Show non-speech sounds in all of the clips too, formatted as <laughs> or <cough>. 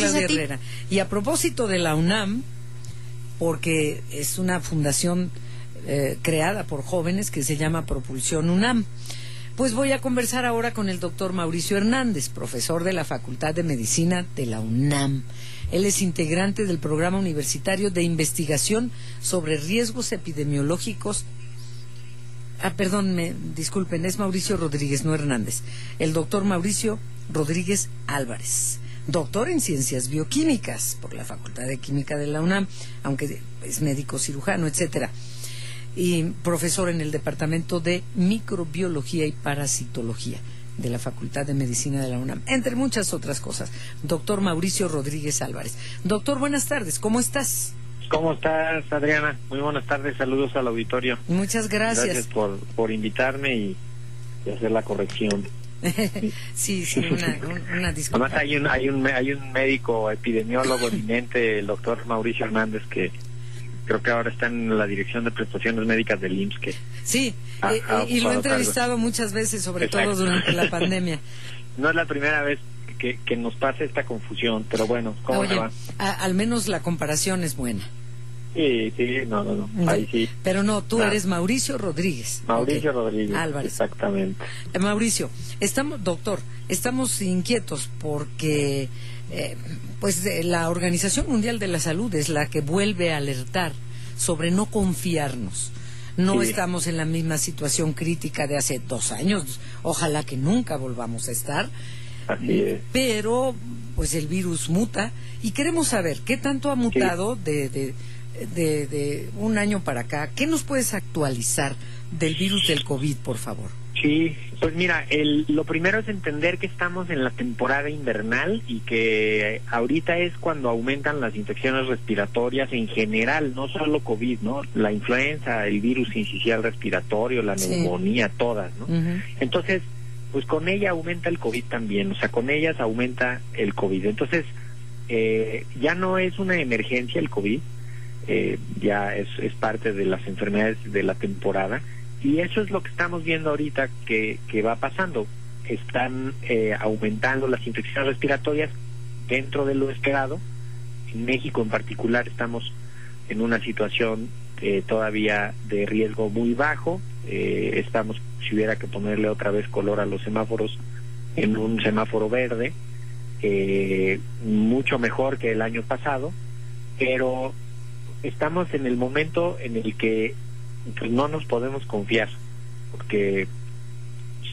Gracias Claudia a ti. Herrera. Y a propósito de la UNAM, porque es una fundación eh, creada por jóvenes que se llama Propulsión UNAM. Pues voy a conversar ahora con el doctor Mauricio Hernández, profesor de la Facultad de Medicina de la UNAM. Él es integrante del programa universitario de investigación sobre riesgos epidemiológicos. Ah, perdón, me disculpen, es Mauricio Rodríguez, no Hernández. El doctor Mauricio Rodríguez Álvarez, doctor en ciencias bioquímicas por la Facultad de Química de la UNAM, aunque es médico cirujano, etcétera y profesor en el Departamento de Microbiología y Parasitología de la Facultad de Medicina de la UNAM, entre muchas otras cosas. Doctor Mauricio Rodríguez Álvarez. Doctor, buenas tardes, ¿cómo estás? ¿Cómo estás, Adriana? Muy buenas tardes, saludos al auditorio. Muchas gracias. Gracias por, por invitarme y, y hacer la corrección. <laughs> sí, sí, una, un- una disculpa. Además hay un, hay un, hay un médico epidemiólogo eminente, el doctor Mauricio Hernández, que creo que ahora está en la dirección de prestaciones médicas del IMSS, que Sí, eh, ah, eh, y lo he entrevistado muchas veces, sobre todo Exacto. durante la pandemia. <laughs> no es la primera vez que, que nos pasa esta confusión, pero bueno, ¿cómo Oye, se va? a- al menos la comparación es buena. Sí, sí, no, no, no, ahí sí. Pero no, tú Ah. eres Mauricio Rodríguez. Mauricio. Rodríguez. Álvarez. Exactamente. Eh, Mauricio, estamos, doctor, estamos inquietos porque, eh, pues, eh, la Organización Mundial de la Salud es la que vuelve a alertar sobre no confiarnos. No Sí. estamos en la misma situación crítica de hace dos años. Ojalá que nunca volvamos a estar. Así es. Pero, pues, el virus muta y queremos saber qué tanto ha mutado de, de, de, de un año para acá. ¿Qué nos puedes actualizar del virus del COVID, por favor? Sí, pues mira, el, lo primero es entender que estamos en la temporada invernal y que ahorita es cuando aumentan las infecciones respiratorias en general, no solo COVID, ¿no? La influenza, el virus incisional respiratorio, la Sí. neumonía, todas, ¿no? Entonces, pues con ella aumenta el COVID también, o sea, con ellas aumenta el COVID. Entonces, eh, ya no es una emergencia el COVID, eh, ya es, es parte de las enfermedades de la temporada y eso es lo que estamos viendo ahorita que, que va pasando. Están eh, aumentando las infecciones respiratorias dentro de lo esperado. En México en particular estamos en una situación eh, todavía de riesgo muy bajo. Eh, estamos, si hubiera que ponerle otra vez color a los semáforos, en un semáforo verde, eh, mucho mejor que el año pasado, pero estamos en el momento en el que pues, no nos podemos confiar, porque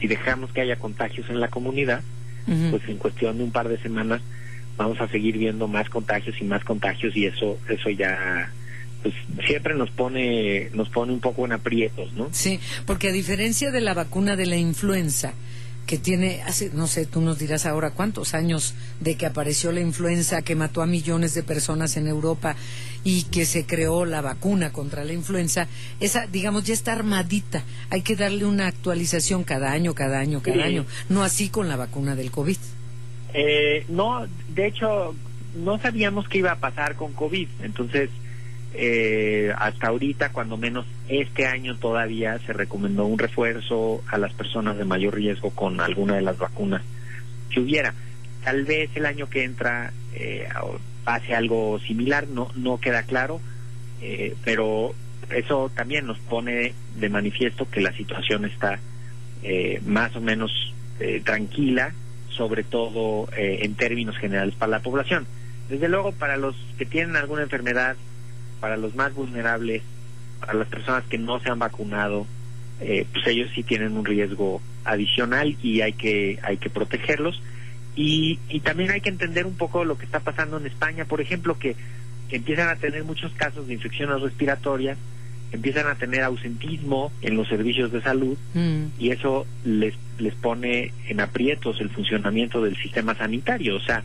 si dejamos que haya contagios en la comunidad, pues en cuestión de un par de semanas vamos a seguir viendo más contagios y más contagios y eso eso ya pues siempre nos pone nos pone un poco en aprietos, ¿no? Sí, porque a diferencia de la vacuna de la influenza, que tiene, hace, no sé, tú nos dirás ahora cuántos años de que apareció la influenza, que mató a millones de personas en Europa y que se creó la vacuna contra la influenza, esa, digamos, ya está armadita. Hay que darle una actualización cada año, cada año, cada Sí. año. No así con la vacuna del COVID. Eh, no, de hecho, no sabíamos qué iba a pasar con COVID. Entonces, eh, hasta ahorita, cuando menos este año todavía se recomendó un refuerzo a las personas de mayor riesgo con alguna de las vacunas que hubiera. Tal vez el año que entra eh, pase algo similar, no, no queda claro, eh, pero eso también nos pone de manifiesto que la situación está eh, más o menos eh, tranquila, sobre todo en términos generales para la población. Desde luego, para los que tienen alguna enfermedad, para los más vulnerables, para las personas que no se han vacunado, eh, pues ellos sí tienen un riesgo adicional y hay que hay que protegerlos. Y, y también hay que entender un poco lo que está pasando en España, por ejemplo, que, que empiezan a tener muchos casos de infecciones respiratorias, empiezan a tener ausentismo en los servicios de salud Mm. y eso les les pone en aprietos el funcionamiento del sistema sanitario, o sea.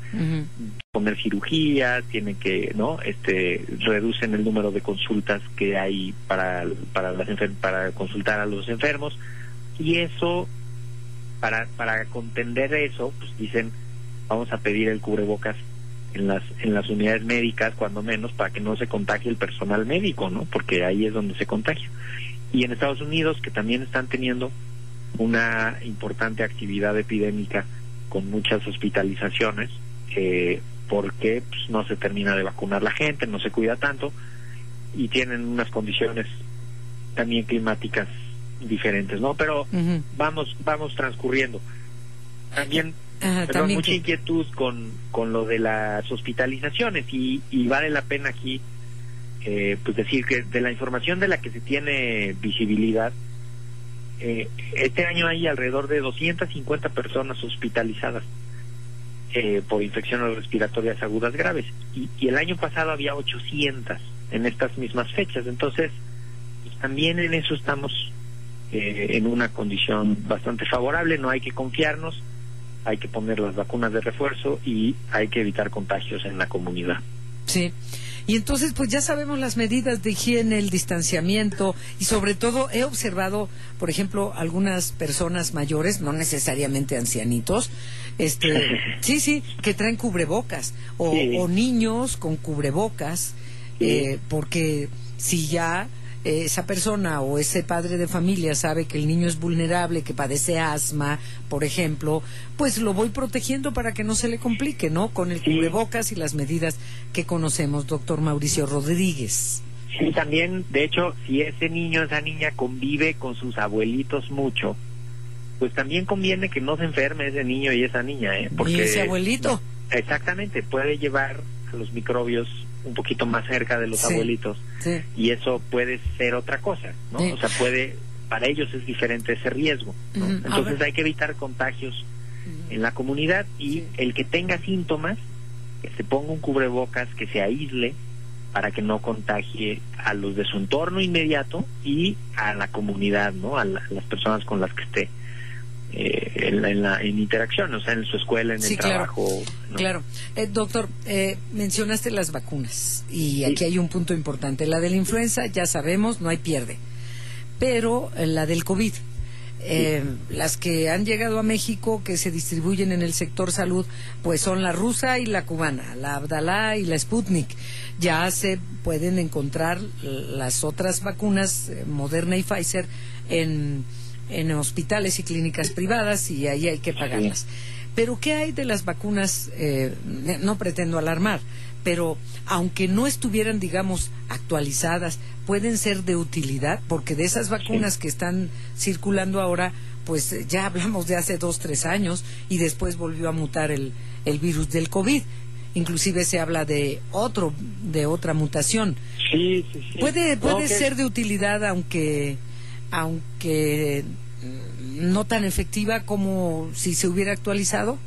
Poner cirugías, tienen que, ¿no? Este, reducen el número de consultas que hay para para las para consultar a los enfermos y eso para para contender eso, pues dicen, vamos a pedir el cubrebocas en las en las unidades médicas cuando menos para que no se contagie el personal médico, ¿no? Porque ahí es donde se contagia. Y en Estados Unidos que también están teniendo una importante actividad epidémica con muchas hospitalizaciones, eh, porque pues, no se termina de vacunar la gente, no se cuida tanto y tienen unas condiciones también climáticas diferentes, ¿no? Pero vamos vamos transcurriendo. También, mucha inquietud con, con lo de las hospitalizaciones y, y vale la pena aquí eh, pues decir que de la información de la que se tiene visibilidad, eh, este año hay alrededor de 250 personas hospitalizadas eh, por infecciones respiratorias agudas graves y, y, el año pasado había 800 en estas mismas fechas. Entonces, pues, también en eso estamos eh, en una condición bastante favorable. No hay que confiarnos, hay que poner las vacunas de refuerzo y hay que evitar contagios en la comunidad. Sí. Y entonces, pues ya sabemos las medidas de higiene, el distanciamiento y sobre todo he observado, por ejemplo, algunas personas mayores, no necesariamente ancianitos, este, sí, sí, que traen cubrebocas o, o niños con cubrebocas, eh, porque si ya esa persona o ese padre de familia sabe que el niño es vulnerable, que padece asma, por ejemplo, pues lo voy protegiendo para que no se le complique, ¿no? Con el cubrebocas y las medidas que conocemos, doctor Mauricio Rodríguez. Sí, también, de hecho, si ese niño, esa niña convive con sus abuelitos mucho, pues también conviene que no se enferme ese niño y esa niña, ¿eh? Porque, ¿Y ese abuelito? Exactamente, puede llevar a los microbios un poquito más cerca de los abuelitos y eso puede ser otra cosa, ¿no? O sea, puede, para ellos es diferente ese riesgo, Entonces hay que evitar contagios en la comunidad y el que tenga síntomas, que se ponga un cubrebocas, que se aísle para que no contagie a los de su entorno inmediato y a la comunidad, ¿no? A, las personas con las que esté. Eh, en, la, en, interacción, o sea, en su escuela, en el trabajo. Claro. Eh, doctor, eh, mencionaste las vacunas y aquí hay un punto importante. La de la influenza, ya sabemos, no hay pierde. Pero la del COVID, las que han llegado a México, que se distribuyen en el sector salud, pues son la rusa y la cubana, la Abdalá y la Sputnik. Ya se pueden encontrar las otras vacunas, Moderna y Pfizer, en en hospitales y clínicas privadas y ahí hay que pagarlas. Pero ¿qué hay de las vacunas? Eh, no pretendo alarmar, pero aunque no estuvieran, digamos, actualizadas, pueden ser de utilidad, porque de esas vacunas que están circulando ahora, pues eh, ya hablamos de hace dos, tres años y después volvió a mutar el, el virus del COVID. Inclusive se habla de otro, de otra mutación. Sí, sí, sí. Puede, puede ser de utilidad, aunque aunque no tan efectiva como si se hubiera actualizado?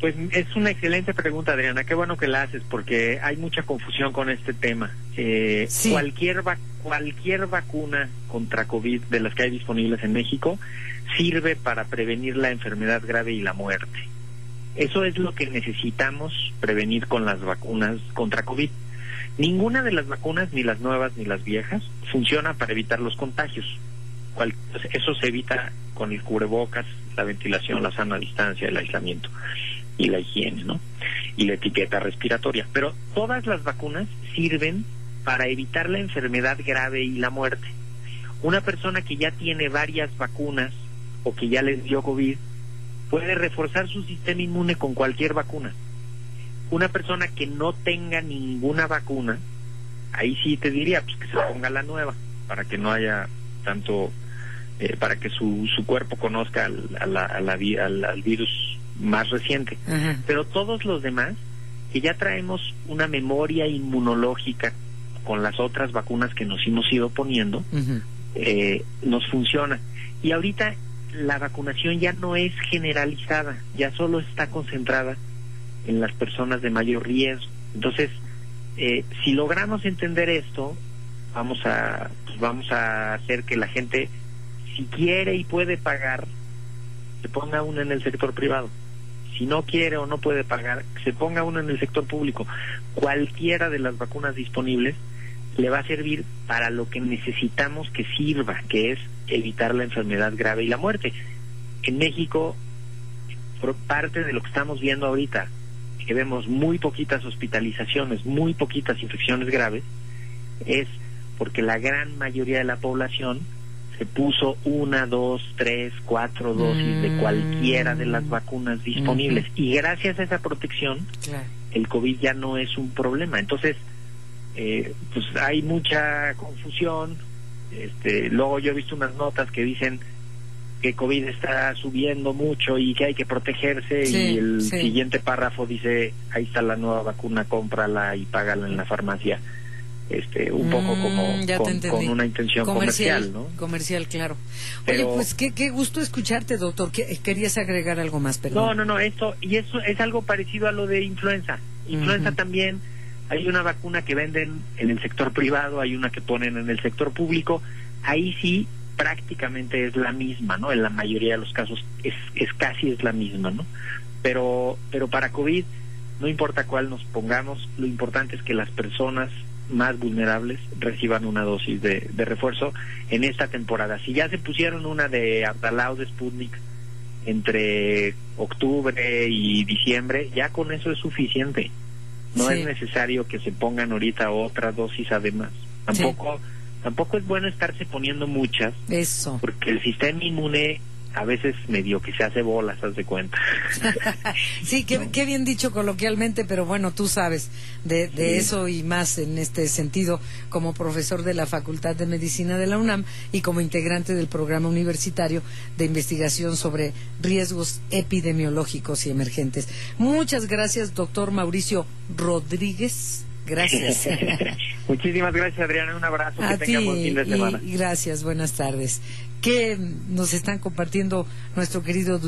Pues es una excelente pregunta, Adriana. Qué bueno que la haces porque hay mucha confusión con este tema. Eh, cualquier, cualquier vacuna contra COVID de las que hay disponibles en México sirve para prevenir la enfermedad grave y la muerte. Eso es lo que necesitamos prevenir con las vacunas contra COVID. Ninguna de las vacunas, ni las nuevas ni las viejas, funciona para evitar los contagios. eso se evita con el cubrebocas, la ventilación, la sana distancia, el aislamiento y la higiene, ¿no? Y la etiqueta respiratoria. Pero todas las vacunas sirven para evitar la enfermedad grave y la muerte. Una persona que ya tiene varias vacunas o que ya les dio COVID puede reforzar su sistema inmune con cualquier vacuna una persona que no tenga ninguna vacuna, ahí sí te diría pues que se ponga la nueva para que no haya tanto, eh, para que su, su cuerpo conozca al, al, virus más reciente. Pero todos los demás, que ya traemos una memoria inmunológica con las otras vacunas que nos hemos ido poniendo, eh, nos funciona. Y ahorita la vacunación ya no es generalizada, ya solo está concentrada en las personas de mayor riesgo. Entonces, eh, si logramos entender esto, vamos a, pues vamos a hacer que la gente, si quiere y puede pagar, se ponga uno en el sector privado. Si no quiere o no puede pagar, se ponga uno en el sector público. Cualquiera de las vacunas disponibles le va a servir para lo que necesitamos que sirva, que es evitar la enfermedad grave y la muerte. En México, por parte de lo que estamos viendo ahorita, que vemos muy poquitas hospitalizaciones, muy poquitas infecciones graves, es porque la gran mayoría de la población se puso una, dos, tres, cuatro dosis de cualquiera de las vacunas disponibles. Y gracias a esa protección, el COVID ya no es un problema. Entonces, eh, pues hay mucha confusión. Este, luego yo he visto unas notas que dicen que COVID está subiendo mucho y que hay que protegerse y el siguiente párrafo dice ahí está la nueva vacuna, cómprala y págala en la farmacia. Este, un poco mm, como con, una intención comercial, ¿no? Comercial, claro. Oye, pues qué, qué gusto escucharte, doctor. ¿Querías agregar algo más, perdón? No, no, no, esto, y eso es algo parecido a lo de influenza. Influenza también, hay una vacuna que venden en el sector privado, hay una que ponen en el sector público. Ahí sí prácticamente es la misma, ¿no? En la mayoría de los casos es, es casi es la misma, ¿no? Pero, pero para COVID, no importa cuál nos pongamos, lo importante es que las personas más vulnerables reciban una dosis de, de refuerzo en esta temporada. Si ya se pusieron una de Abdalao de Sputnik entre octubre y diciembre, ya con eso es suficiente. No es necesario que se pongan ahorita otra dosis además. Tampoco tampoco es bueno estarse poniendo muchas. Eso. Porque el sistema inmune a veces medio que se hace bolas, haz de cuenta. <laughs> sí, qué, bien dicho coloquialmente, pero bueno, tú sabes de, de eso y más en este sentido como profesor de la Facultad de Medicina de la UNAM y como integrante del programa universitario de investigación sobre riesgos epidemiológicos y emergentes. Muchas gracias, doctor Mauricio Rodríguez. Gracias. <laughs> <laughs> Muchísimas gracias, Adriana. Un abrazo. que ti, buen fin de semana. gracias. Buenas tardes. ¿Qué nos están compartiendo nuestro querido